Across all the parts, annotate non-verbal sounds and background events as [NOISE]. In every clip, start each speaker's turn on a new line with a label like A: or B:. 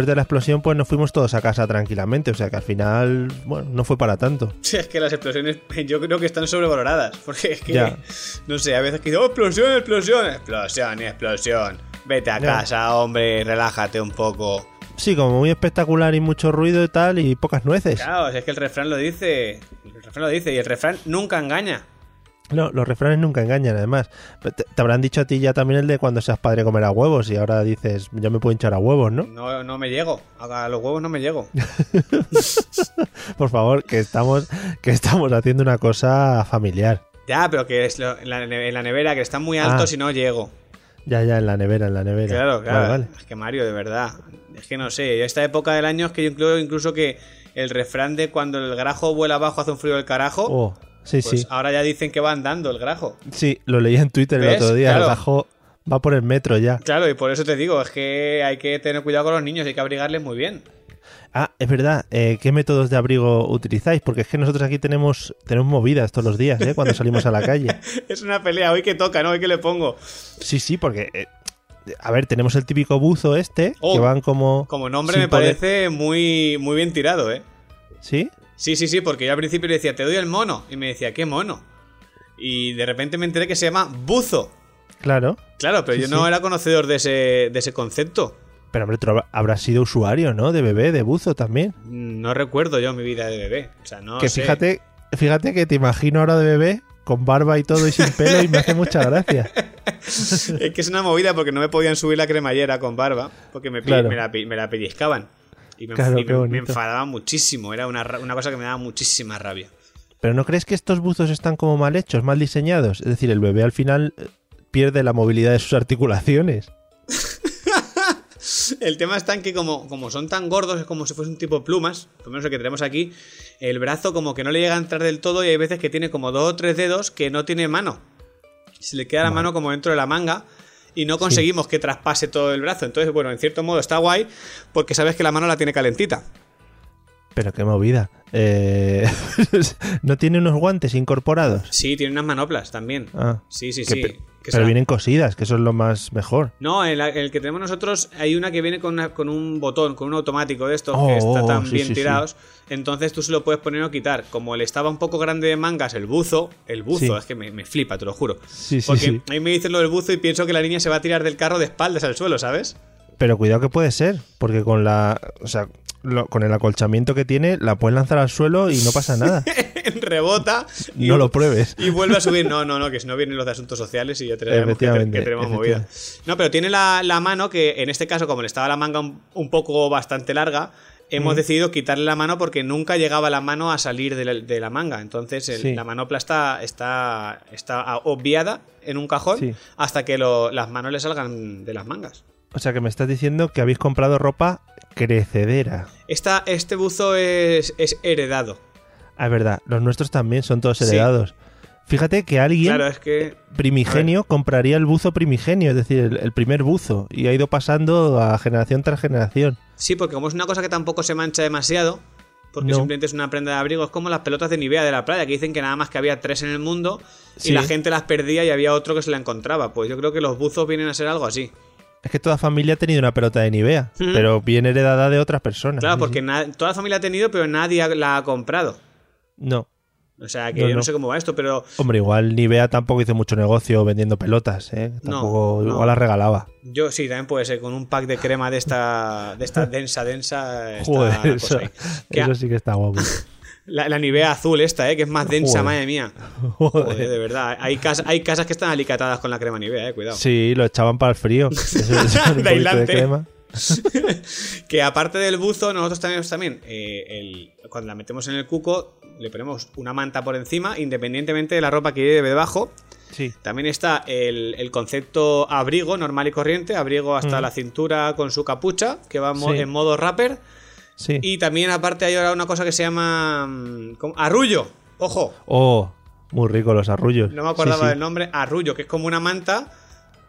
A: Después de la explosión, pues nos fuimos todos a casa tranquilamente. O sea que al final, bueno, no fue para tanto. [LAUGHS]
B: Sí, es que las explosiones yo creo que están sobrevaloradas. [LAUGHS] Porque es que,
A: Ya.
B: no sé, a veces que digo, "Oh, explosión, explosión, explosión y explosión. Vete a
A: Ya.
B: casa, hombre, relájate un poco.
A: Sí, como muy espectacular y mucho ruido y tal, y pocas nueces.
B: Claro, es que el refrán lo dice. El refrán lo dice y el refrán nunca engaña.
A: No, los refranes nunca engañan, además. Te, te habrán dicho a ti ya también el de cuando seas padre comerá huevos, y ahora dices, yo me puedo hinchar a huevos, ¿no?
B: No, no me llego. A los huevos no me llego. [LAUGHS]
A: Por favor, que estamos, que estamos haciendo una cosa familiar.
B: Ya, pero que es lo- en, la, en la nevera, que están muy altos
A: Ah.
B: y no llego.
A: Ya, ya, en la nevera, en la nevera.
B: Claro, claro.
A: Vale, vale.
B: Es que Mario, de verdad. Es que no sé. Esta época del año es que yo incluyo incluso que el refrán de cuando el grajo vuela abajo hace un frío del carajo.
A: Oh, sí,
B: pues
A: sí.
B: ahora ya dicen que va andando el grajo.
A: Sí, lo leí en Twitter el otro día.
B: Claro.
A: El bajo va por el metro ya.
B: Claro, y por eso te digo, es que hay que tener cuidado con los niños, hay que abrigarles muy bien.
A: Ah, es verdad. eh, ¿Qué métodos de abrigo utilizáis? Porque es que nosotros aquí tenemos, tenemos movidas todos los días, ¿eh? Cuando salimos a la calle. [LAUGHS]
B: Es una pelea, hoy que toca, ¿no? Hoy que le pongo.
A: Sí, sí, porque... eh, a ver, tenemos el típico buzo este,
B: Oh,
A: que van como...
B: Como nombre me
A: poder-
B: parece muy, muy bien tirado, ¿eh?
A: ¿Sí?
B: Sí, sí, sí, porque yo al principio le decía, te doy el mono. Y me decía, ¿qué mono? Y de repente me enteré que se llama buzo.
A: Claro.
B: Claro, pero
A: Sí,
B: yo no
A: sí.
B: era conocedor de ese, de ese concepto.
A: Pero hombre, tú habrás sido usuario, ¿no? De bebé, de buzo también.
B: No recuerdo yo mi vida de bebé. O sea, no
A: que
B: sé.
A: fíjate, fíjate que te imagino ahora de bebé, con barba y todo y sin pelo, y me hace mucha gracia. [LAUGHS]
B: Es que es una movida porque no me podían subir la cremallera con barba porque me,
A: Claro.
B: me, la, me la pellizcaban. Y me,
A: Claro,
B: y me- enfadaba muchísimo. Era una, una cosa que me daba muchísima rabia.
A: Pero ¿no crees que estos buzos están como mal hechos, mal diseñados? Es decir, el bebé al final eh, pierde la movilidad de sus articulaciones. [LAUGHS]
B: El tema está en que como, como son tan gordos, es como si fuese un tipo de plumas, por lo menos el que tenemos aquí, el brazo como que no le llega a entrar del todo y hay veces que tiene como dos o tres dedos que no tiene mano. Se le queda la mano como dentro de la manga y no conseguimos que traspase todo el brazo. Entonces, bueno, en cierto modo está guay porque sabes que la mano la tiene calentita.
A: Pero qué movida. Eh, [LAUGHS] ¿No tiene unos guantes incorporados?
B: Sí, tiene unas manoplas también.
A: Ah,
B: Sí, sí,
A: que
B: sí.
A: pe-
B: que
A: pero vienen cosidas, que eso es lo más mejor.
B: No, el que tenemos nosotros hay una que viene con, una- con un botón, con un automático de estos
A: Oh,
B: que está
A: oh,
B: tan
A: sí,
B: bien
A: sí, sí.
B: tirados. Entonces tú se lo puedes poner o quitar. Como él estaba un poco grande de mangas, el buzo, el buzo, es que me, me flipa, te lo juro.
A: Sí, sí,
B: Porque a mí me dicen lo del buzo y pienso que la niña se va a tirar del carro de espaldas al suelo, ¿sabes?
A: Pero cuidado que puede ser, porque con la, o sea, lo- con el acolchamiento que tiene, la puedes lanzar al suelo y no pasa nada. [LAUGHS]
B: Rebota y,
A: No lo pruebes.
B: y vuelve a subir. [LAUGHS] No, no, no, que si no vienen los de asuntos sociales y ya tenemos, que, tenemos movida. No, pero tiene la, la mano que en este caso, como le estaba la manga un, un poco bastante larga, hemos decidido quitarle la mano porque nunca llegaba la mano a salir de la, de la manga. Entonces el-
A: Sí.
B: la manopla está, está, está obviada en un cajón
A: Sí.
B: hasta que lo- las manos le salgan de las mangas.
A: O sea, que me estás diciendo que habéis comprado ropa crecedera.
B: Esta, este buzo es, es heredado.
A: Ah, es verdad, los nuestros también son todos
B: Sí.
A: heredados. Fíjate que alguien
B: Claro, es que
A: primigenio compraría el buzo primigenio, es decir, el, el primer buzo, y ha ido pasando a generación tras generación.
B: Sí, porque como es una cosa que tampoco se mancha demasiado, porque
A: No.
B: simplemente es una prenda de abrigo. Es como las pelotas de Nivea de la playa, que dicen que nada más que había tres en el mundo y
A: Sí.
B: la gente las perdía y había otro que se la encontraba. Pues yo creo que los buzos vienen a ser algo así.
A: Es que toda familia ha tenido una pelota de Nivea,
B: Ujú.
A: pero bien heredada de otras personas.
B: Claro, porque toda familia ha tenido, pero nadie la ha comprado.
A: No.
B: O sea, que
A: No,
B: yo no
A: no.
B: sé cómo va esto, pero
A: Hombre, igual Nivea tampoco hizo mucho negocio vendiendo pelotas, ¿eh?
B: No,
A: Tampoco,
B: no.
A: igual las regalaba.
B: yo sí, también puede ser. Con un pack de crema de esta, de esta densa, densa. [LAUGHS]
A: Joder, eso,
B: cosa ahí. Que
A: eso sí que está guapo. [LAUGHS]
B: La, la Nivea azul esta, ¿eh? que es más densa,
A: Joder.
B: madre mía. [LAUGHS] Joder,
A: Joder.
B: de verdad. Hay, casa- hay casas que están alicatadas con la crema Nivea, eh, cuidado.
A: Sí, lo echaban para el frío. [LAUGHS]
B: De
A: crema. [LAUGHS]
B: Que aparte del buzo, nosotros tenemos también, eh, el- cuando la metemos en el cuco, le ponemos una manta por encima, independientemente de la ropa que lleve debajo.
A: Sí.
B: También está el, el concepto abrigo normal y corriente, abrigo hasta
A: Mm.
B: la cintura con su capucha, que va
A: Sí.
B: en modo rapper.
A: Sí.
B: Y también aparte hay ahora una cosa que se llama mm, ¿cómo? arrullo. Ojo,
A: Oh, muy rico los arrullos.
B: no me acordaba
A: Sí,
B: del nombre. Arrullo, que es como una manta,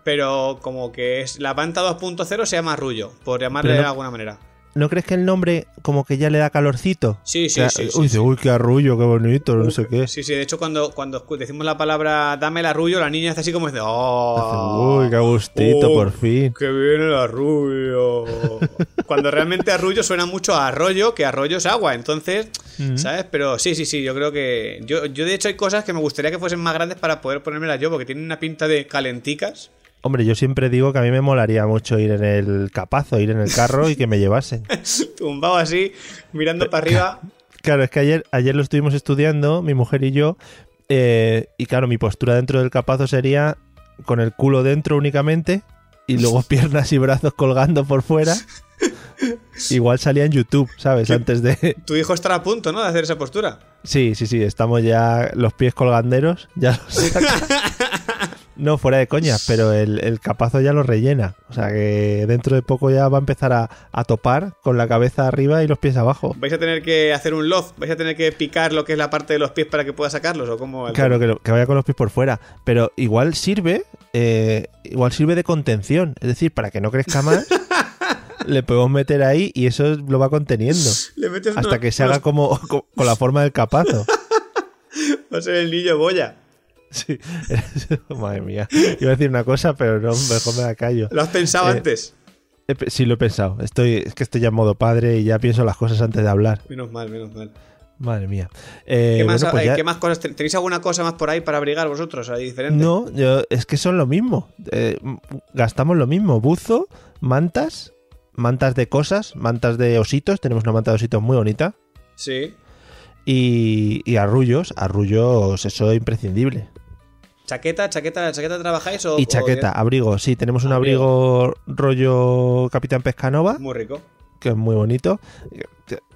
B: pero como que es la manta 2.0 se llama arrullo, por llamarle
A: no-
B: de alguna manera.
A: ¿No crees que el nombre como que ya le da calorcito?
B: Sí, sí,
A: sea,
B: sí, sí,
A: uy,
B: sí.
A: uy, qué arrullo, qué bonito, no sé qué.
B: Sí, sí, de hecho cuando, cuando decimos la palabra dame el arrullo, la niña hace así como dice, ¡Oh!
A: Uy, qué gustito,
B: oh,
A: por fin.
B: ¡Que viene el arrullo! cuando realmente arrullo suena mucho a arroyo, que arroyo es agua, entonces. ¿sabes? Pero sí, sí, sí, yo creo que... Yo, yo de hecho hay cosas que me gustaría que fuesen más grandes para poder ponérmelas yo, porque tienen una pinta de calenticas.
A: Hombre, yo siempre digo que a mí me molaría mucho ir en el capazo, ir en el carro y que me llevasen. [LAUGHS]
B: Tumbado así, mirando para arriba. [LAUGHS]
A: Claro, es que ayer, ayer lo estuvimos estudiando, mi mujer y yo, eh, y claro, mi postura dentro del capazo sería con el culo dentro únicamente y luego [LAUGHS] piernas y brazos colgando por fuera. Igual salía en YouTube, ¿sabes? Antes de...
B: Tu hijo estará a punto, ¿no? De hacer esa postura.
A: Sí, sí, sí, estamos ya los pies colganderos, ya los. No, fuera de coñas, pero el, el capazo ya lo rellena. O sea que dentro de poco ya va a empezar a, a topar con la cabeza arriba y los pies abajo.
B: ¿Vais a tener que hacer un loft? ¿Vais a tener que picar lo que es la parte de los pies para que pueda sacarlos? ¿O cómo? el
A: Claro, que, lo- que vaya con los pies por fuera. Pero igual sirve, eh, igual sirve de contención. Es decir, para que no crezca [LAUGHS] más, le podemos meter ahí y eso lo va conteniendo.
B: Le metes
A: Hasta que se haga como, co- con la forma del capazo. [LAUGHS]
B: Va a ser el niño boya.
A: Sí. [LAUGHS] Madre mía. Iba a decir una cosa, pero no, mejor me la callo.
B: ¿Lo has pensado
A: Eh,
B: antes?
A: He pe- Sí, lo he pensado. Estoy, es que estoy ya en modo padre y ya pienso las cosas antes de hablar.
B: Menos mal, menos mal.
A: Madre mía. Eh,
B: ¿Qué, más,
A: bueno, pues
B: eh,
A: ya-
B: ¿Qué más cosas? ten- ¿Tenéis alguna cosa más por ahí para abrigar vosotros? Diferente.
A: No, yo- es que son lo mismo. Eh, gastamos lo mismo. Buzo, mantas, mantas de cosas, mantas de ositos. Tenemos una manta de ositos muy bonita.
B: Sí.
A: Y, y arrullos. Arrullos, eso es imprescindible.
B: ¿Chaqueta? ¿Chaqueta? ¿Chaqueta trabajáis o...?
A: Y chaqueta, abrigo. Sí, tenemos un abrigo rollo Capitán Pescanova,
B: Muy rico.
A: que es muy bonito.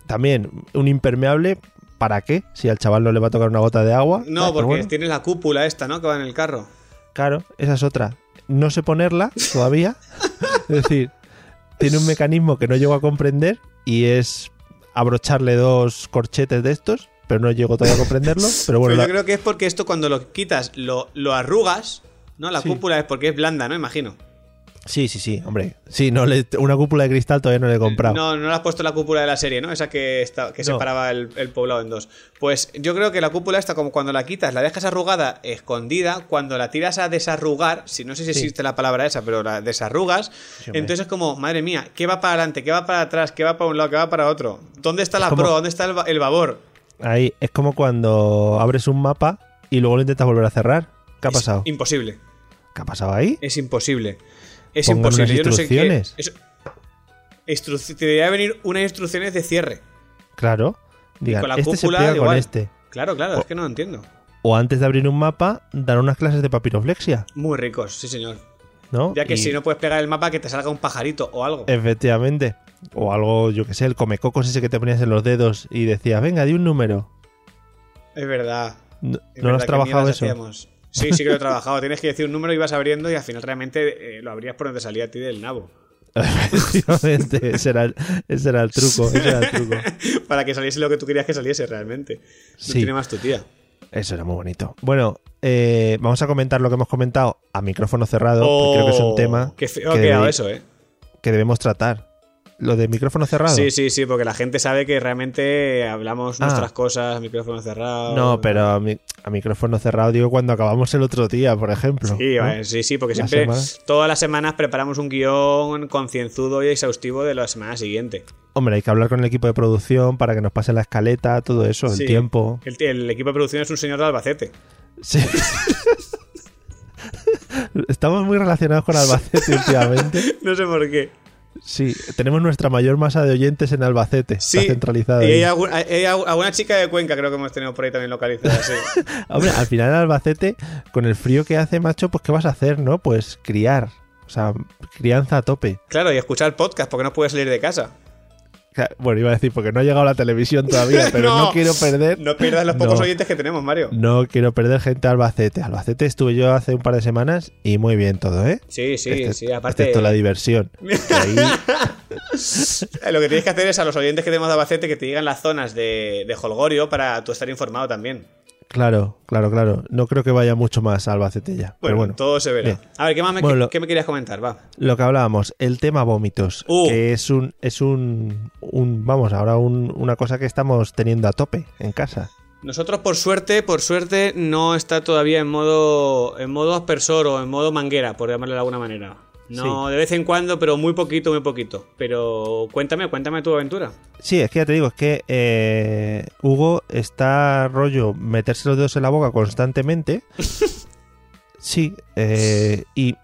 A: También un impermeable. ¿Para qué? Si al chaval no le va a tocar una gota de agua.
B: No, porque
A: bueno.
B: tienes la cúpula esta, ¿no? Que va en el carro.
A: Claro, esa es otra. No sé ponerla [LAUGHS] todavía. es decir, tiene un mecanismo que no llego a comprender y es abrocharle dos corchetes de estos, pero no llego todavía a comprenderlo. [LAUGHS] Pero bueno,
B: Pero
A: la-
B: yo creo que es porque esto cuando lo quitas, lo, lo arrugas, ¿no? La
A: Sí.
B: cúpula es porque es blanda, ¿no? Imagino.
A: sí, sí, sí, hombre. Sí, no le- una cúpula de cristal todavía no le he comprado.
B: No, no le has puesto la cúpula de la serie, ¿no? Esa que, está, que
A: No.
B: separaba el, el poblado en dos. Pues yo creo que la cúpula esta, como cuando la quitas, la dejas arrugada, escondida, cuando la tiras a desarrugar, si no sé si
A: Sí.
B: existe la palabra esa, pero la desarrugas,
A: Sí,
B: entonces es como, madre mía, ¿qué va para adelante? ¿Qué va para atrás? ¿Qué va para un lado? ¿Qué va para otro? ¿Dónde está la
A: como-
B: proa? ¿Dónde está el, el babor?
A: Ahí es como cuando abres un mapa y luego lo intentas volver a cerrar. ¿Qué ha
B: Es
A: pasado?
B: imposible.
A: ¿Qué ha pasado ahí?
B: Es imposible. Es
A: Pongan
B: imposible.
A: unas
B: Yo no sé qué.
A: instrucciones.
B: eso- te debería venir unas instrucciones de cierre.
A: Claro. Digan,
B: con la
A: este se
B: cúpula
A: pega con este.
B: Claro, claro,
A: O-
B: es que no lo entiendo.
A: O antes de abrir un mapa, dar unas clases de papiroflexia,
B: Muy ricos, sí, señor.
A: ¿No?
B: Ya que
A: Y-
B: si no puedes pegar el mapa, que te salga un pajarito o algo.
A: Efectivamente. O algo, yo que sé, el comecocos ese que te ponías en los dedos y decías, venga, di un número.
B: Es verdad.
A: ¿No,
B: es
A: ¿no lo
B: verdad,
A: has trabajado eso?
B: hacíamos. Sí, sí que lo he trabajado. Tienes que decir un número y vas abriendo y al final realmente eh, lo abrías por donde salía a ti del nabo. [LAUGHS]
A: Efectivamente, ese era, el, ese era el truco, ese era el truco. [LAUGHS]
B: Para que saliese lo que tú querías que saliese realmente. No
A: Sí.
B: tiene más tu tía.
A: Eso era muy bonito. Bueno, eh, vamos a comentar lo que hemos comentado a micrófono cerrado, porque creo que es un
B: Oh,
A: tema
B: Qué feo
A: que
B: ha quedado
A: debe-
B: eso, ¿eh?
A: que debemos tratar. Lo de micrófono cerrado.
B: Sí, sí, sí, porque la gente sabe que realmente hablamos
A: Ah.
B: nuestras cosas, micrófono cerrado.
A: No, pero a, mi- a micrófono cerrado digo cuando acabamos el otro día, por ejemplo.
B: Sí, sí, sí, porque
A: La
B: siempre,
A: semana.
B: todas las semanas preparamos un guion concienzudo y exhaustivo de la semana siguiente.
A: Hombre, hay que hablar con el equipo de producción para que nos pase la escaleta, todo eso,
B: Sí.
A: el tiempo.
B: El, el equipo de producción es un señor de Albacete.
A: Sí. [LAUGHS] Estamos muy relacionados con Albacete [LAUGHS] últimamente.
B: No sé por qué.
A: Sí, tenemos nuestra mayor masa de oyentes en Albacete.
B: Sí,
A: Está centralizada.
B: y hay alguna chica de Cuenca creo que hemos tenido por ahí también localizada, sí. [LAUGHS]
A: Hombre, al final en Albacete, con el frío que hace, macho, pues ¿qué vas a hacer, no? Pues criar. O sea, crianza a tope.
B: Claro, y escuchar podcast porque no puedes salir de casa.
A: Bueno, iba a decir, porque no ha llegado la televisión todavía, [LAUGHS] pero no,
B: No,
A: quiero perder.
B: No pierdas los pocos
A: No.
B: oyentes que tenemos, Mario.
A: No quiero perder gente a Albacete. Albacete estuve yo hace un par de semanas y muy bien todo, ¿eh?
B: Sí, sí, sí. Aparte,
A: Excepto la diversión. Ahí- [LAUGHS]
B: lo que tienes que hacer es a los oyentes que tenemos de Albacete que te digan las zonas de, de Holgorio para tú estar informado también.
A: Claro, claro, claro. No creo que vaya mucho más a Albacete ya.
B: Bueno,
A: pero bueno,
B: todo se verá.
A: bien.
B: A ver, ¿qué más me,
A: Bueno, lo-
B: qué me querías comentar? Va.
A: lo que hablábamos, el tema vómitos,
B: Uh.
A: que es un, es un, un vamos, ahora un- una cosa que estamos teniendo a tope en casa.
B: Nosotros, por suerte, por suerte, no está todavía en modo, en modo aspersor o en modo manguera, por llamarlo de alguna manera. No, de vez en cuando, pero muy poquito, muy poquito. Pero cuéntame, cuéntame tu aventura.
A: Sí, es que ya te digo, es que eh, Hugo está rollo meterse los dedos en la boca constantemente. [LAUGHS] Sí, eh, y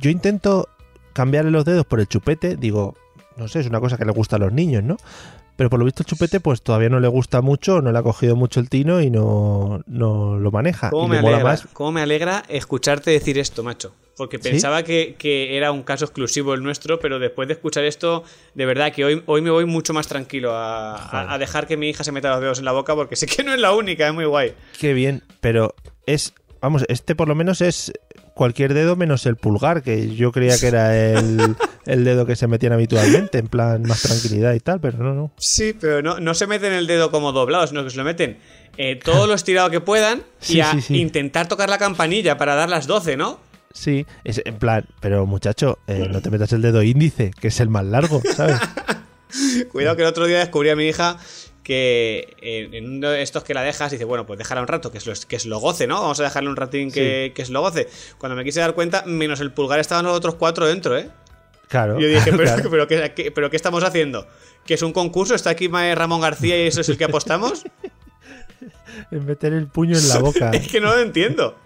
A: yo intento cambiarle los dedos por el chupete, digo, no sé, es una cosa que le gusta a los niños, ¿no? Pero por lo visto el chupete pues todavía no le gusta mucho, no le ha cogido mucho el tino y no, no lo maneja.
B: ¿Cómo
A: y
B: me, alegra,
A: más.
B: cómo me alegra escucharte decir esto, macho? Porque
A: ¿Sí?
B: pensaba que, que era un caso exclusivo el nuestro, pero después de escuchar esto, de verdad que hoy, hoy me voy mucho más tranquilo a, a- a dejar que mi hija se meta los dedos en la boca, porque sé que no es la única, es muy guay.
A: Qué bien, pero es, vamos, este por lo menos es cualquier dedo menos el pulgar, que yo creía que era el, [LAUGHS] el dedo que se metían habitualmente, en plan más tranquilidad y tal, pero no, no.
B: Sí, pero no, no se meten el dedo como doblado, sino que se lo meten eh, todo lo estirado que puedan
A: Sí,
B: y a
A: sí, sí.
B: intentar tocar la campanilla para dar las 12, ¿no?
A: Sí, es en plan, pero muchacho, eh, no te metas el dedo índice, que es el más largo, ¿sabes? [LAUGHS]
B: Cuidado que el otro día descubrí a mi hija que en, en uno de estos que la dejas, dice, bueno, pues déjala un rato, que se lo, que se lo goce, ¿no? Vamos a dejarle un ratín que, que se lo goce. Cuando me quise dar cuenta, menos el pulgar estaban los otros cuatro dentro, ¿eh?
A: Claro.
B: Yo dije, [LAUGHS] pero,
A: claro.
B: pero, ¿qué, qué- pero ¿qué estamos haciendo? ¿Que es un concurso? ¿Está aquí Ramón García y eso es el que apostamos? [LAUGHS]
A: En meter el puño en la [LAUGHS] boca.
B: es que no lo entiendo.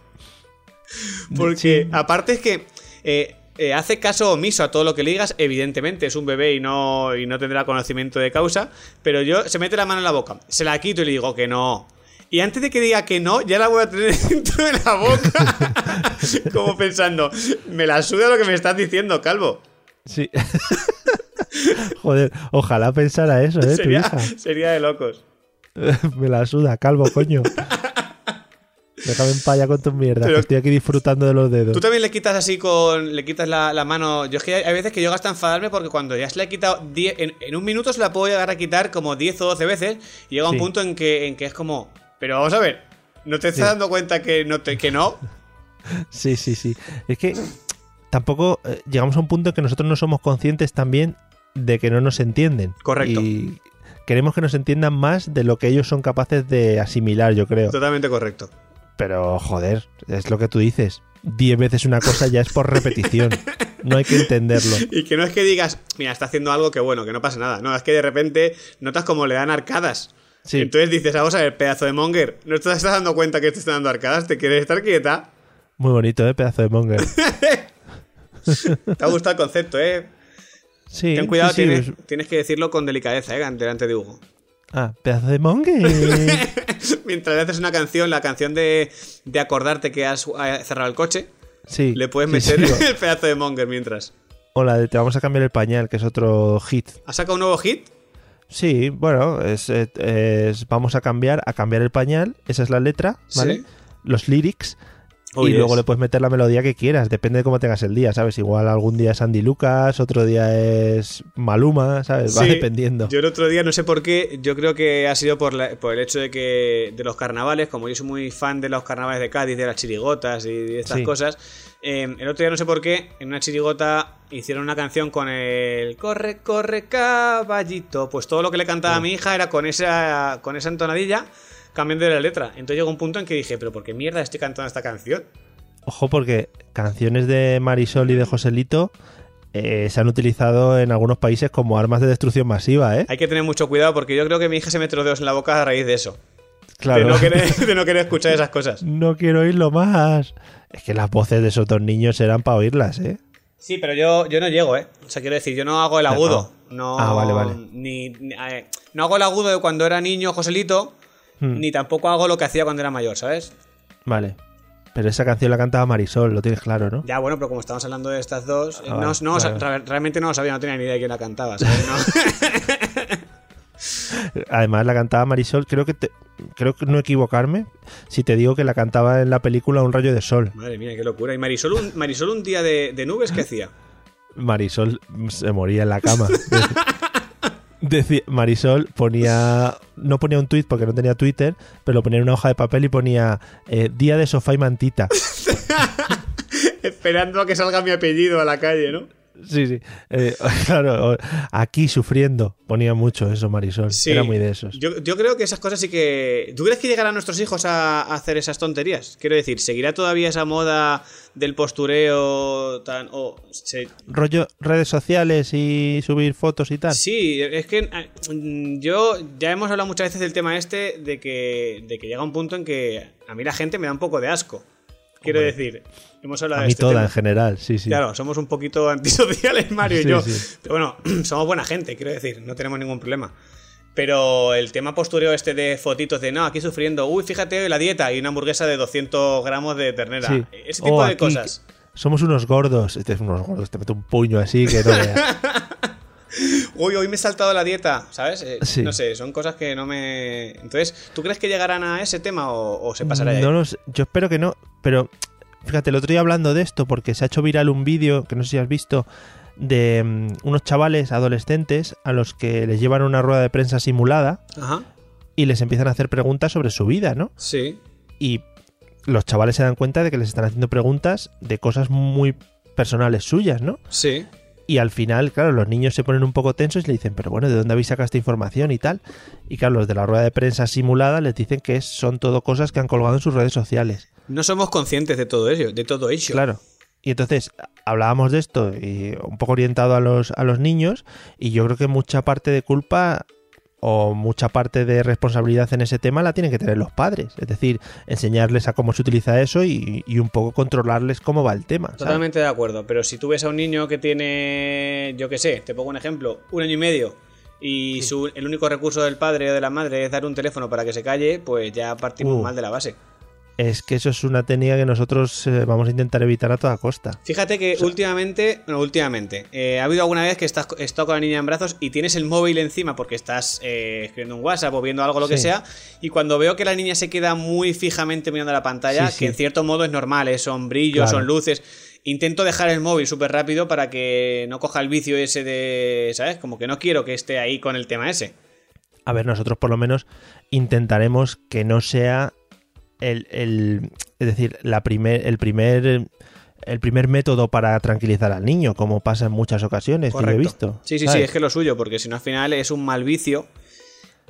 B: Porque aparte es que eh, eh, hace caso omiso a todo lo que le digas, evidentemente es un bebé y no, y no tendrá conocimiento de causa, pero yo se mete la mano en la boca, se la quito y le digo que no. Y antes de que diga que no, ya la voy a tener [LAUGHS] dentro de la boca. [LAUGHS] Como pensando, me la suda lo que me estás diciendo, calvo.
A: Sí. [LAUGHS] Joder, ojalá pensara eso, ¿eh? Tu
B: Sería,
A: hija.
B: sería de locos.
A: Me la suda, calvo, coño. Déjame en paya con tus mierdas,
B: Pero-
A: que estoy aquí disfrutando de los dedos.
B: Tú también le quitas así con. Le quitas la, la mano. Yo es que hay hay veces que yo hasta enfadarme porque cuando ya se le he quitado 10. En, en un minuto se la puedo llegar a quitar como 10 o 12 veces. Y llega un punto en que, en que es como. Pero vamos a ver. ¿No te estás
A: Sí.
B: dando cuenta que no, te, que no? [LAUGHS]
A: Sí, sí, sí. Es que tampoco eh, llegamos a un punto en que nosotros no somos conscientes también de que no nos entienden.
B: Correcto.
A: Y queremos que nos entiendan más de lo que ellos son capaces de asimilar, yo creo.
B: Totalmente correcto.
A: Pero, joder, es lo que tú dices. Diez veces una cosa ya es por repetición. No hay que entenderlo. [LAUGHS]
B: Y que no es que digas, mira, está haciendo algo que bueno, que no pasa nada. No, es que de repente notas como le dan arcadas.
A: Sí.
B: Entonces dices, vamos a ver, pedazo de monger. ¿No te estás dando cuenta que te están dando arcadas? ¿Te quieres estar quieta?
A: Muy bonito, ¿eh? Pedazo de monger. [LAUGHS]
B: Te ha gustado el concepto, ¿eh?
A: Sí.
B: Ten cuidado,
A: sí, sí,
B: tienes, tienes que decirlo con delicadeza, ¿eh? Delante de Hugo.
A: Ah, pedazo de monger. [LAUGHS]
B: Mientras le haces una canción, la canción de, de acordarte que has eh, cerrado el coche,
A: Sí.
B: le puedes meter
A: sí.
B: el pedazo de monger mientras.
A: O la de te vamos a cambiar el pañal, que es otro hit.
B: ¿Has sacado un nuevo hit?
A: Sí, bueno, es, eh, es- vamos a cambiar, a cambiar el pañal, esa es la letra, ¿vale? Los lyrics.
B: Oh,
A: y
B: yes.
A: luego le puedes meter la melodía que quieras, depende de cómo tengas el día, ¿sabes? Igual algún día es Andy Lucas, otro día es Maluma, ¿sabes? Va
B: Sí,
A: dependiendo.
B: Yo el otro día, no sé por qué, yo creo que ha sido por, la- por el hecho de que de los carnavales, como yo soy muy fan de los carnavales de Cádiz, de las chirigotas y de estas
A: Sí.
B: cosas, Eh, el otro día no sé por qué, en una chirigota hicieron una canción con el Corre, corre, caballito. Pues todo lo que le cantaba a mi hija era con esa, con esa entonadilla, cambiando la letra. Entonces llegó un punto en que dije, pero ¿por qué mierda estoy cantando esta canción?
A: Ojo, porque canciones de Marisol y de Joselito eh, se han utilizado en algunos países como armas de destrucción masiva, ¿eh?
B: Hay que tener mucho cuidado porque yo creo que mi hija se mete los dedos en la boca a raíz de eso.
A: Claro.
B: De, no querer, [LAUGHS] de no querer escuchar esas cosas. [LAUGHS]
A: No quiero oírlo más. Es que las voces de esos dos niños eran para oírlas, ¿eh?
B: Sí, pero yo, yo no llego, ¿eh? O sea, quiero decir, yo no hago el agudo. No,
A: Ah, vale, vale.
B: Ni, ni- no hago el agudo de cuando era niño Joselito,
A: Hmm.
B: ni tampoco hago lo que hacía cuando era mayor, ¿sabes?
A: Vale. Pero esa canción la cantaba Marisol, lo tienes claro, ¿no?
B: Ya, bueno, pero como estamos hablando de estas dos, eh,
A: Ah,
B: no,
A: vale,
B: no, o sea,
A: vale.
B: re- realmente no lo sabía, no tenía ni idea de quién la cantaba, ¿sabes? No. [LAUGHS]
A: Además la cantaba Marisol, creo que te- creo que no equivocarme si te digo que la cantaba en la película Un rayo de sol.
B: Madre mía, qué locura. ¿Y Marisol un, Marisol un día de, de nubes qué hacía?
A: Marisol se moría en la cama. [LAUGHS] Decía- Marisol ponía no ponía un tweet porque no tenía Twitter, pero lo ponía en una hoja de papel y ponía eh, día de sofá y mantita. [LAUGHS]
B: Esperando a que salga mi apellido a la calle, ¿no?
A: Sí, sí. Eh, [LAUGHS] claro, aquí sufriendo. Ponía mucho eso, Marisol.
B: Sí.
A: Era muy de esos.
B: Yo, yo creo que esas cosas sí que. ¿Tú crees que llegarán nuestros hijos a, a hacer esas tonterías? Quiero decir, ¿seguirá todavía esa moda del postureo tan. o se-
A: Rollo redes sociales y subir fotos y tal.
B: Sí, es que eh, yo ya hemos hablado muchas veces del tema este de que, de que llega un punto en que a mí la gente me da un poco de asco. Quiero
A: Hombre.
B: decir, hemos hablado
A: A
B: de
A: mí
B: este
A: toda
B: tema.
A: en general, sí, sí.
B: Claro, somos un poquito antisociales, [LAUGHS] Mario y
A: Sí,
B: yo.
A: sí.
B: Pero bueno, [CLEARS THROAT] somos buena gente, quiero decir, no tenemos ningún problema. Pero el tema postureo este de fotitos de no, aquí sufriendo, uy, fíjate la dieta y una hamburguesa de 200 gramos de ternera.
A: Sí.
B: Ese tipo
A: O
B: de
A: aquí,
B: cosas.
A: Somos unos gordos. Este es unos gordos, te meto un puño así que no. [LAUGHS]
B: Uy, hoy me he saltado la dieta, ¿sabes? Eh,
A: Sí.
B: No sé, son cosas que no me... Entonces, ¿tú crees que llegarán a ese tema o, o se pasará?
A: No lo sé. Yo espero que no, pero fíjate, el otro día hablando de esto, porque se ha hecho viral un vídeo, que no sé si has visto, de mm, unos chavales adolescentes a los que les llevan una rueda de prensa simulada
B: Ajá,
A: y les empiezan a hacer preguntas sobre su vida, ¿no?
B: sí.
A: Y los chavales se dan cuenta de que les están haciendo preguntas de cosas muy personales suyas, ¿no?
B: Sí.
A: Y al final, claro, los niños se ponen un poco tensos y le dicen, pero bueno, ¿de dónde habéis sacado esta información y tal? Y claro, los de la rueda de prensa simulada les dicen que son todo cosas que han colgado en sus redes sociales.
B: No somos conscientes de todo ello, de todo ello.
A: Claro. Y entonces hablábamos de esto y un poco orientado a los, a los niños y yo creo que mucha parte de culpa o mucha parte de responsabilidad en ese tema la tienen que tener los padres. Es decir, enseñarles a cómo se utiliza eso y, y un poco controlarles cómo va el tema. ¿sabes?
B: Totalmente de acuerdo, pero si tú ves a un niño que tiene, yo qué sé, te pongo un ejemplo, un año y medio y su, el único recurso del padre o de la madre es dar un teléfono para que se calle, pues ya partimos
A: Uh.
B: mal de la base.
A: Es que eso es una técnica que nosotros eh, vamos a intentar evitar a toda costa.
B: Fíjate que últimamente, no, últimamente, eh, ha habido alguna vez que estás estado con la niña en brazos y tienes el móvil encima porque estás eh, escribiendo un WhatsApp o viendo algo, lo que sea, y cuando veo que la niña se queda muy fijamente mirando la pantalla,
A: Sí, sí.
B: que en cierto modo es normal, son brillos,
A: Claro.
B: son luces, intento dejar el móvil súper rápido para que no coja el vicio ese de, ¿sabes? Como que no quiero que esté ahí con el tema ese.
A: A ver, nosotros por lo menos intentaremos que no sea el, el- es decir, la primer, el primer el primer método para tranquilizar al niño, como pasa en muchas ocasiones que yo he visto.
B: Sí, sí, sí, es que lo suyo, porque si no al final es un mal vicio.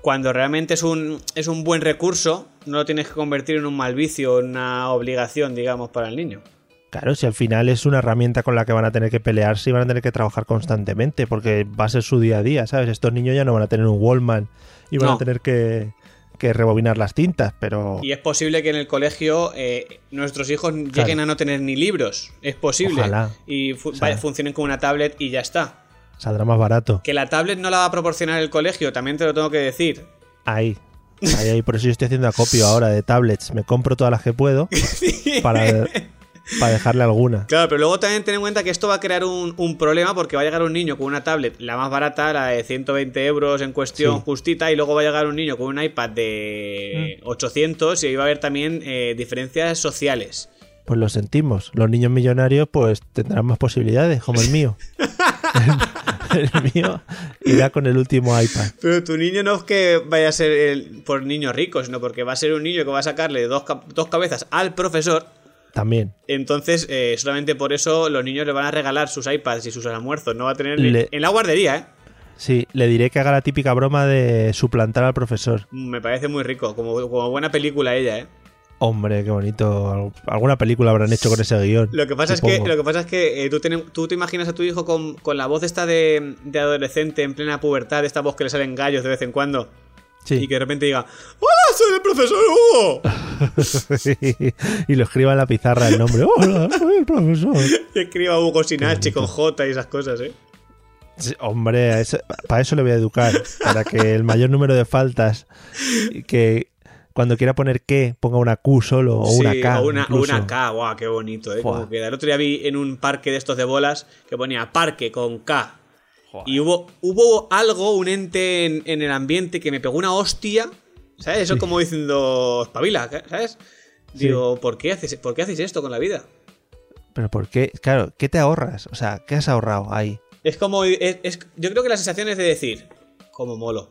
B: Cuando realmente es un, es un buen recurso, no lo tienes que convertir en un mal vicio, en una obligación, digamos, para el niño.
A: Claro, si al final es una herramienta con la que van a tener que pelearse y van a tener que trabajar constantemente, porque va a ser su día a día, ¿sabes? Estos niños ya no van a tener un Wallman y van
B: No.
A: a tener que, que rebobinar las tintas, pero
B: Y es posible que en el colegio eh, nuestros hijos lleguen a no tener ni libros. Es posible.
A: Ojalá.
B: Y fu- vaya, funcionen con una tablet y ya está.
A: saldrá más barato.
B: Que la tablet no la va a proporcionar el colegio, también te lo tengo que decir.
A: Ahí. [LAUGHS] Ahí, ahí. Por eso yo estoy haciendo acopio ahora de tablets. Me compro todas las que puedo [LAUGHS] para, para dejarle alguna.
B: Claro, pero luego también ten en cuenta que esto va a crear un, un problema porque va a llegar un niño con una tablet, la más barata, la de 120 euros en cuestión
A: Sí.
B: justita, y luego va a llegar un niño con un iPad de
A: Mm.
B: 800 y ahí va a haber también eh, diferencias sociales.
A: Pues lo sentimos. Los niños millonarios pues tendrán más posibilidades, como el mío. [LAUGHS] el, el mío irá con el último iPad.
B: Pero tu niño no es que vaya a ser el, por niño rico, sino porque va a ser un niño que va a sacarle dos, dos cabezas al profesor
A: También.
B: Entonces, eh, solamente por eso los niños le van a regalar sus iPads y sus almuerzos. No va a tener
A: Le-
B: en la guardería, ¿eh?
A: Sí, le diré que haga la típica broma de suplantar al profesor.
B: Me parece muy rico, como, como buena película ella, ¿eh?
A: Hombre, qué bonito. Al- Alguna película habrán hecho con ese guion.
B: Lo que pasa es que, lo que, pasa es que eh, tú, ten- tú te imaginas a tu hijo con, con la voz esta de, de adolescente en plena pubertad, esta voz que le salen gallos de vez en cuando,
A: Sí.
B: y que de repente diga ¡Hola, soy el profesor Hugo! [LAUGHS]
A: y lo escriba en la pizarra el nombre. Hola, soy el profesor. [LAUGHS]
B: Y escriba Hugo sin H, con J y esas cosas, ¿eh?
A: Sí, hombre, eso- para eso le voy a educar. Para que el mayor número de faltas, que cuando quiera poner que, ponga una Q solo o una K.
B: o una, K, guau, qué bonito, ¿eh? Cómo queda. El otro día vi en un parque de estos de bolas que ponía parque con K. Y hubo, hubo algo, un ente en, en el ambiente que me pegó una hostia, ¿sabes? Eso
A: Sí.
B: como diciendo, espabila, ¿sabes?
A: Sí.
B: Digo, ¿por qué, haces, ¿por qué hacéis esto con la vida?
A: Pero ¿por qué? Claro, ¿qué te ahorras? O sea, ¿qué has ahorrado ahí?
B: Es como, es, es- yo creo que la sensación es de decir, como molo.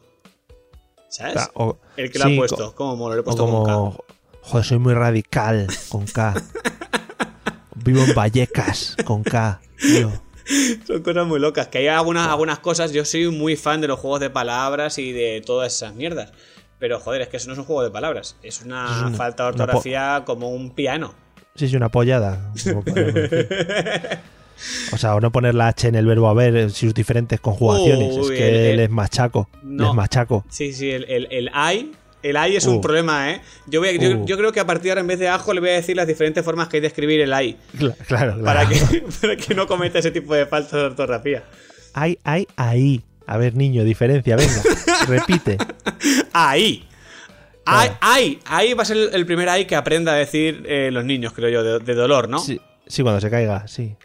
B: ¿Sabes?
A: O sea, o-
B: el que lo
A: sí,
B: ha puesto,
A: co-
B: como molo, le he puesto con K.
A: como, joder, soy muy radical con K. [LAUGHS] Vivo en Vallecas con K. tío. [LAUGHS]
B: Son cosas muy locas. Que hay algunas, algunas cosas. Yo soy muy fan de los juegos de palabras y de todas esas mierdas. Pero joder, es que eso no es un juego de palabras. Es una,
A: Es una-
B: falta de ortografía como un piano.
A: Sí, sí, una pollada. [LAUGHS] O sea, o no poner la H en el verbo haber en sus diferentes conjugaciones.
B: Uy,
A: es que
B: el- el-
A: les machaco.
B: No.
A: Les machaco.
B: Sí, sí, el, el, el ay. El ay es un
A: Uh.
B: problema, ¿eh? Yo, voy a- yo,
A: Uh.
B: yo creo que a partir de ahora, en vez de ajo, le voy a decir las diferentes formas que hay de escribir el.
A: Cla- Claro, claro.
B: Para que, [LAUGHS] [LAUGHS] para que no cometa ese tipo de faltas de ortografía.
A: Ay, ay, ahí. A ver, niño, diferencia, venga. [LAUGHS] Repite.
B: Ahí. Ay, ay, ahí va a ser el, el primer ay que aprenda a decir eh, los niños, creo yo, de, de dolor, ¿no?
A: Sí, sí, cuando se caiga, sí.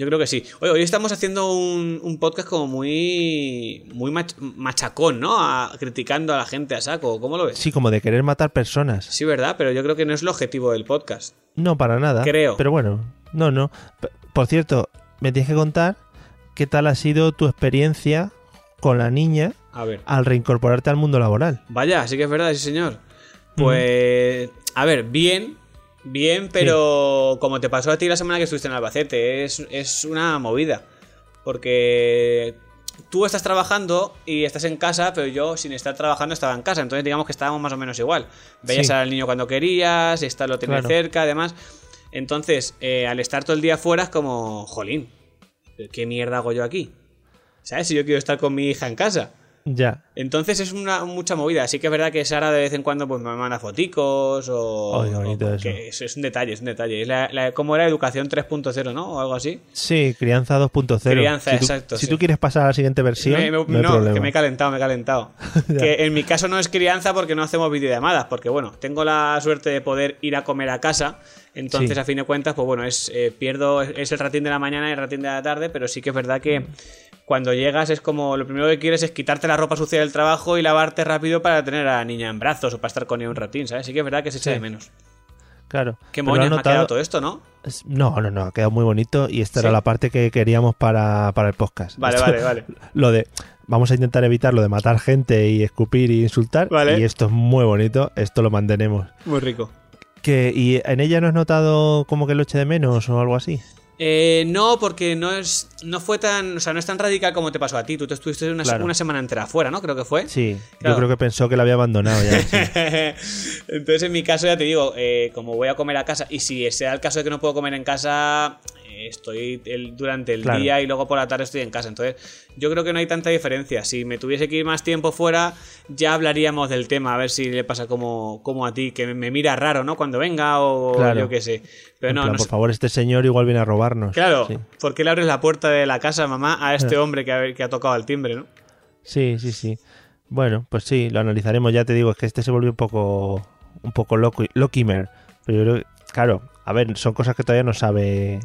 B: Yo creo que sí. Oye, hoy estamos haciendo un, un podcast como muy muy mach- machacón, ¿no? A- criticando a la gente a saco. ¿Cómo lo ves?
A: Sí, como de querer matar personas.
B: Sí, ¿verdad? Pero yo creo que no es el objetivo del podcast.
A: No, para nada.
B: Creo.
A: Pero bueno, no, no. Por cierto, me tienes que contar qué tal ha sido tu experiencia con la niña
B: A ver.
A: al reincorporarte al mundo laboral.
B: Vaya, sí que es verdad, sí, señor. Pues, a ver, bien, bien, pero como te pasó a ti la semana que estuviste en Albacete, es, es una movida. Porque tú estás trabajando y estás en casa, pero yo sin estar trabajando estaba en casa. Entonces digamos que estábamos más o menos igual. Veías
A: Sí.
B: al niño cuando querías, esta lo tenías
A: Claro.
B: cerca, además. Entonces, eh, al estar todo el día fuera es como, jolín, ¿qué mierda hago yo aquí? ¿Sabes? Si yo quiero estar con mi hija en casa.
A: Ya.
B: Entonces es una mucha movida. Sí que es verdad que Sara de vez en cuando pues, me manda foticos o.
A: Bonito
B: o-
A: eso.
B: que es, es un detalle, es un detalle. Es la, la- ¿Cómo era educación 3.0, no? O algo así.
A: Sí, crianza 2.0.
B: Crianza,
A: si tú,
B: exacto,
A: Si
B: sí.
A: tú quieres pasar a la siguiente versión,
B: Me- me-
A: no hay
B: no,
A: problema.
B: que me he calentado, me he calentado. [LAUGHS] que en mi caso no es crianza porque no hacemos videollamadas. Porque bueno, tengo la suerte de poder ir a comer a casa. Entonces,
A: Sí.
B: a fin de cuentas, pues bueno, es eh, pierdo es el ratín de la mañana y el ratín de la tarde, pero sí que es verdad que cuando llegas es como lo primero que quieres es quitarte la ropa sucia del trabajo y lavarte rápido para tener a la niña en brazos o para estar con ella un ratín, ¿sabes? Sí que es verdad que se echa
A: Sí.
B: de menos.
A: Claro.
B: Qué moñas ha quedado
A: notado-
B: todo esto, ¿no?
A: No, no, no, ha quedado muy bonito y esta
B: Sí.
A: era la parte que queríamos para, para el podcast.
B: Vale,
A: Esto-
B: vale, vale. [LAUGHS]
A: Lo de vamos a intentar evitar lo de matar gente y escupir y insultar
B: Vale.
A: y esto es muy bonito, esto lo mantenemos.
B: Muy rico.
A: Que y en ella no has notado como que lo eche de menos o algo así.
B: Eh, no, porque no es no fue tan, o sea, no es tan radical como te pasó a ti. Tú te estuviste una,
A: Claro.
B: una semana entera afuera, ¿no? Creo que fue.
A: Sí,
B: Claro.
A: yo creo que pensó que la había abandonado ya. sí. [LAUGHS]
B: Entonces, en mi caso, ya te digo, eh, como voy a comer a casa, y si sea el caso de que no puedo comer en casa, estoy el- durante el
A: Claro.
B: día y luego por la tarde estoy en casa. Entonces, yo creo que no hay tanta diferencia. Si me tuviese que ir más tiempo fuera, ya hablaríamos del tema, a ver si le pasa como, como a ti, que me, me mira raro, ¿no? Cuando venga o
A: Claro.
B: yo qué sé. Pero no, no
A: por
B: sé.
A: favor, este señor igual viene a robarnos.
B: Claro,
A: Sí.
B: ¿por qué le abres la puerta de la casa, mamá, a este hombre que ha, que ha tocado el timbre, no?
A: Sí, sí, sí. Bueno, pues sí, lo analizaremos. Ya te digo, es que este se volvió un poco, un poco loco, loquimer. Pero yo creo que, claro, a ver, son cosas que todavía no sabe,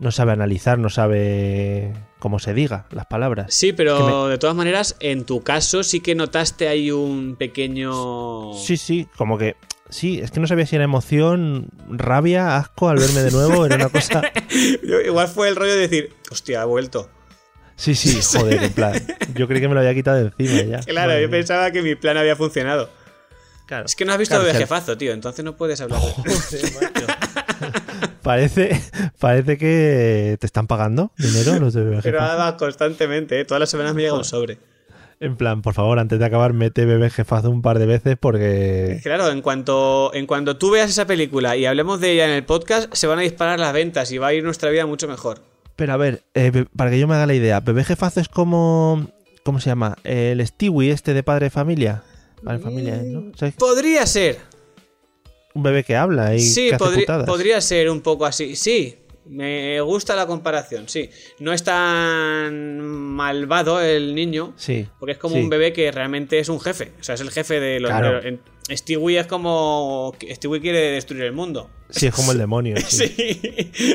A: no sabe analizar, no sabe cómo se diga las palabras.
B: Sí, pero de todas maneras, en tu caso sí que notaste ahí un pequeño...
A: Sí, sí, como que, sí, es que no sabía si era emoción, rabia, asco al verme de nuevo, era una cosa. [LAUGHS]
B: Igual fue el rollo de decir, hostia, ha vuelto.
A: Sí, [LAUGHS] sí, joder, en plan, yo creí que me lo había quitado de encima ya.
B: Claro,
A: Madre
B: yo
A: mía.
B: pensaba que mi plan había funcionado.
A: Claro.
B: Es que no has visto de jefazo, tío, entonces no puedes hablar. [LAUGHS]
A: Joder, macho. Parece, parece que te están pagando dinero los de [LAUGHS]
B: Pero va constantemente, ¿eh? todas las semanas me llega un sobre.
A: En plan, por favor, antes de acabar, mete bebé jefazo un par de veces porque...
B: Claro, en cuanto, en cuanto tú veas esa película y hablemos de ella en el podcast, se van a disparar las ventas y va a ir nuestra vida mucho mejor.
A: Pero a ver, eh, para que yo me haga la idea, bebé jefazo es como... ¿Cómo se llama? El Stewie este de padre de familia. Padre de familia, ¿no? Sea,
B: Podría ser.
A: Un bebé que habla y
B: Sí,
A: que hace putadas.
B: podría ser un poco así. Sí, me gusta la comparación, sí. No es tan malvado el niño,
A: Sí.
B: porque es como
A: sí.
B: un bebé que realmente es un jefe. O sea, es el jefe de los...
A: Claro.
B: de- Stewie es como... Stewie quiere destruir el mundo.
A: Sí, es como el demonio. [LAUGHS] sí.
B: Sí,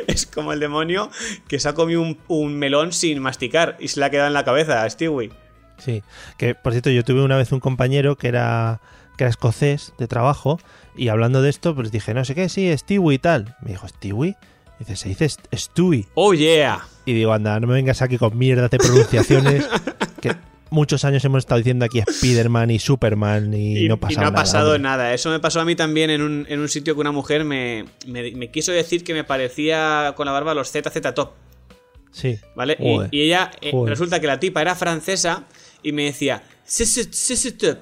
B: es como el demonio que se ha comido un, un melón sin masticar y se le ha quedado en la cabeza a Stewie.
A: Sí, que por cierto yo tuve una vez un compañero que era que era escocés de trabajo y hablando de esto pues dije, no sé qué, sí, Stewie y tal. Me dijo, ¿Stewie? Dice, se dice St- Stewie.
B: Oh yeah.
A: Y digo, anda, no me vengas aquí con mierda de pronunciaciones que muchos años hemos estado diciendo aquí Spiderman y Superman y, no, pasa
B: ha
A: nada,
B: pasado nada. Eso me pasó a mí también en un, en un sitio que una mujer me, me- me quiso decir que me parecía con la barba los ZZ Top.
A: Sí.
B: ¿Vale? Y, y ella, eh, resulta que la tipa era francesa y me decía, "ZZ ZZ Top.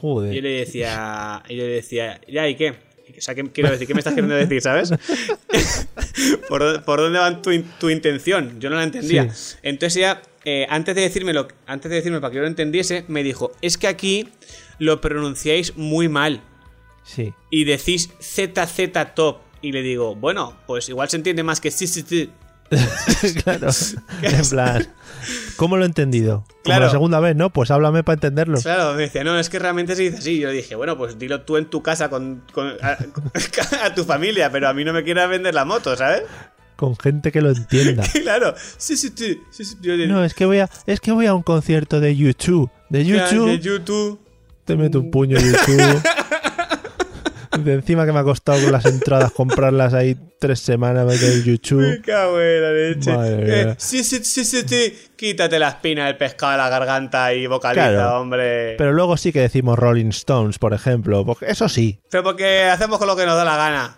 A: Joder.
B: Y yo le decía, y yo le decía, ya, ¿y qué? O sea, ¿qué quiero decir? ¿Qué me estás queriendo decir, sabes? [LAUGHS] ¿Por, dónde- por dónde va tu, tu intención? Yo no la entendía. Entonces ella, eh, antes de decírmelo, antes de decirme para que yo lo entendiese, me dijo, es que aquí lo pronunciáis muy mal
A: Sí.
B: y decís ZZ Top. Y le digo, bueno, pues igual se entiende más que sí, sí, sí. [LAUGHS]
A: claro. [LAUGHS] En plan, ¿cómo lo he entendido? Como
B: Claro.
A: la segunda vez, ¿no? Pues háblame para entenderlo.
B: Claro, me decía, no, es que realmente se dice así. Yo dije, bueno, pues dilo tú en tu casa con, con- a, [LAUGHS] a tu familia, pero a mí no me quieras vender la moto, ¿sabes?
A: Con gente que lo entienda.
B: Claro, sí, sí, sí. sí, sí. Yo
A: No, es que voy a, es que voy a un concierto de YouTube. De YouTube.
B: de YouTube.
A: Te meto un puño YouTube. De encima que me ha costado con las entradas comprarlas ahí tres semanas de
B: Me
A: YouTube.
B: cago en la leche. Eh, sí, sí, sí, sí, sí. Quítate la espina del pescado de la garganta y vocaliza,
A: Claro.
B: hombre. Pero,
A: Pero luego sí que decimos Rolling Stones, por ejemplo. Porque eso sí.
B: porque hacemos con lo que nos da la gana.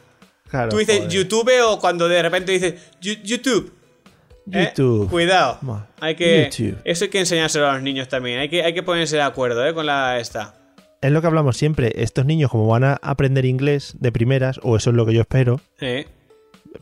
A: Claro,
B: Tú dices
A: joder.
B: YouTube o cuando de repente dices "Yu- YouTube. ¿eh?
A: YouTube.
B: Cuidado. Hay que,
A: YouTube.
B: Eso hay que enseñárselo a los niños también. Hay que, hay que ponerse de acuerdo ¿eh? con la esta.
A: Es lo que hablamos siempre. Estos niños, como van a aprender inglés de primeras, o eso es lo que yo espero,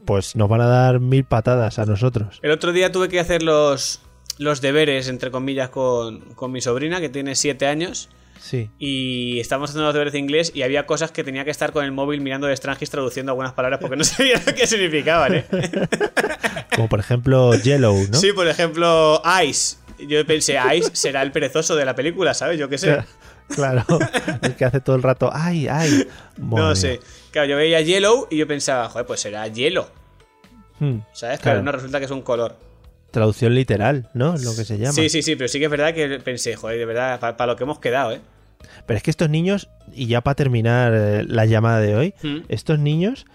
A: pues nos van a dar mil patadas a nosotros.
B: El otro día tuve que hacer los, los deberes, entre comillas, con, con mi sobrina, que tiene 7 años.
A: Sí.
B: Y estábamos haciendo los deberes de inglés y había cosas que tenía que estar con el móvil mirando de Strangis traduciendo algunas palabras porque no [LAUGHS] sabía qué significaban, ¿eh? [LAUGHS]
A: Como por ejemplo Yellow, ¿no?
B: Sí, por ejemplo, Ice. Yo pensé, Ice será el perezoso de la película, ¿sabes? Yo qué sé.
A: Claro, [LAUGHS] el que hace todo el rato, ay, ay. Madre
B: No sé. Claro, yo veía Yellow y yo pensaba, joder, pues será hielo,
A: Hmm,
B: ¿sabes?
A: Claro.
B: No resulta que es un color.
A: Traducción literal, ¿no? Lo que se llama.
B: Sí, sí, sí, pero sí que es verdad que pensé, joder, de verdad, para, lo que hemos quedado, ¿eh?
A: Pero es que estos niños, y ya para terminar eh, la llamada de hoy,
B: Mm.
A: estos niños,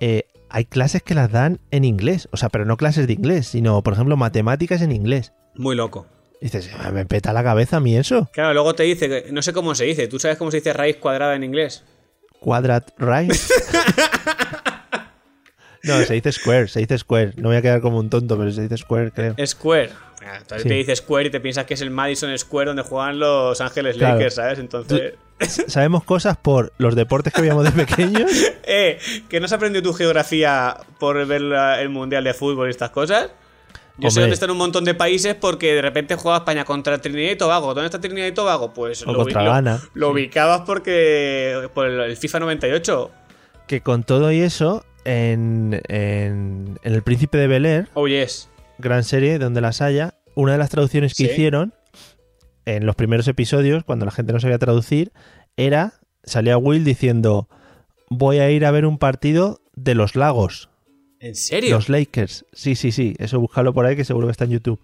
A: eh, hay clases que las dan en inglés. O sea, pero no clases de inglés, sino, por ejemplo, matemáticas en inglés.
B: Muy loco.
A: Y dices, "Ah, me peta la cabeza a mí eso.
B: Claro, luego te dice, que- no sé cómo se dice, ¿tú sabes cómo se dice raíz cuadrada en inglés?
A: Quadrat right. [LAUGHS] no, se dice square, se dice square. No voy a quedar como un tonto, pero se dice square, creo.
B: Square. Ah, Entonces
A: Sí.
B: te dice Square y te piensas que es el Madison Square donde juegan los Ángeles
A: Claro.
B: Lakers, ¿sabes? Entonces...
A: Sabemos cosas por los deportes que veíamos de pequeños. [LAUGHS]
B: Eh, que no has aprendido tu geografía por ver la- el Mundial de Fútbol y estas cosas. Yo sé
A: Hombre.
B: dónde están un montón de países porque de repente juega España contra Trinidad y Tobago. ¿Dónde está Trinidad y Tobago? Pues
A: O
B: lo,
A: contra
B: lo- ubicabas porque por el, el FIFA 98.
A: Que con todo y eso, en, en, en El Príncipe de Bel Air,
B: Oh yes.
A: gran serie donde las haya, una de las traducciones que
B: Sí.
A: hicieron en los primeros episodios, cuando la gente no sabía traducir, era, salía Will diciendo, voy a ir a ver un partido de los lagos,
B: ¿En serio?
A: los Lakers. Sí, sí, sí, eso búscalo por ahí que seguro que está en YouTube.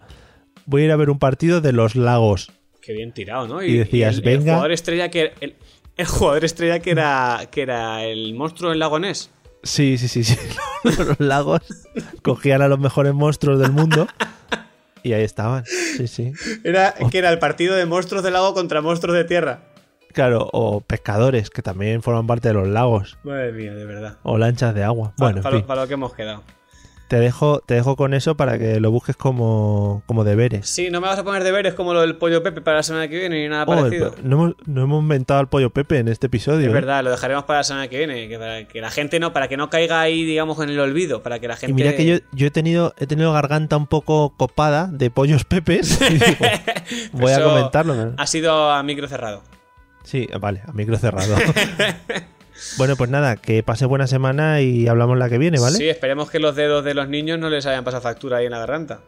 A: Voy a ir a ver un partido de los lagos.
B: Qué bien tirado, ¿no?
A: Y decías,
B: el,
A: venga.
B: El jugador estrella que el, el jugador estrella que era que era el monstruo del lago Ness.
A: Sí, sí, sí, sí. [LAUGHS] los lagos cogían a los mejores monstruos del mundo y ahí estaban. Sí, sí.
B: Era que era el partido de monstruos del lago contra monstruos de tierra.
A: Claro, o pescadores, que también forman parte de los lagos.
B: Madre mía, de verdad.
A: O lanchas de agua. Bueno, en
B: para,
A: fin.
B: para lo que hemos quedado.
A: Te dejo, te dejo con eso para que lo busques como, como deberes.
B: Sí, no me vas a poner deberes como lo del pollo Pepe para la semana que viene ni nada
A: Oh, el
B: parecido.
A: no, hemos, no hemos inventado al pollo Pepe en este episodio.
B: Es
A: ¿eh?
B: verdad, lo dejaremos para la semana que viene, que para que la gente no, para que no caiga ahí, digamos, en el olvido, para que la gente.
A: Y mira que yo, yo he tenido he tenido garganta un poco copada de pollos pepes. [LAUGHS] y digo, [LAUGHS] voy a comentarlo. ¿no?
B: Ha sido a micro cerrado.
A: Sí, vale, a micro cerrado. [LAUGHS] bueno, pues nada, que pase buena semana y hablamos la que viene, ¿vale?
B: Sí, esperemos que los dedos de los niños no les hayan pasado factura ahí en la garganta.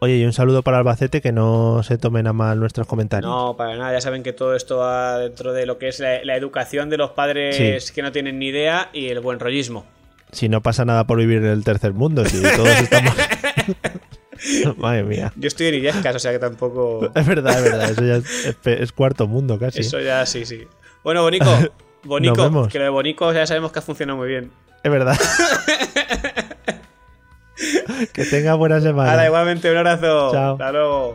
A: Oye, y un saludo para Albacete, que no se tomen a mal nuestros comentarios.
B: No, para nada, ya saben que todo esto va dentro de lo que es la, la educación de los padres
A: Sí.
B: que no tienen ni idea y el buen rollismo.
A: Si no pasa nada por vivir en el tercer mundo, si todos estamos... [LAUGHS] [LAUGHS] Madre mía.
B: Yo estoy en Illescas, o sea que tampoco.
A: Es verdad, es verdad, eso ya es, cuarto mundo casi.
B: Eso ya sí, sí. Bueno, [LAUGHS] Bonico, Bonico, que lo de Bonico ya sabemos que ha funcionado muy bien.
A: Es verdad. [LAUGHS] que tenga buena semana.
B: Hala, igualmente, un abrazo.
A: Chao.
B: Hasta luego.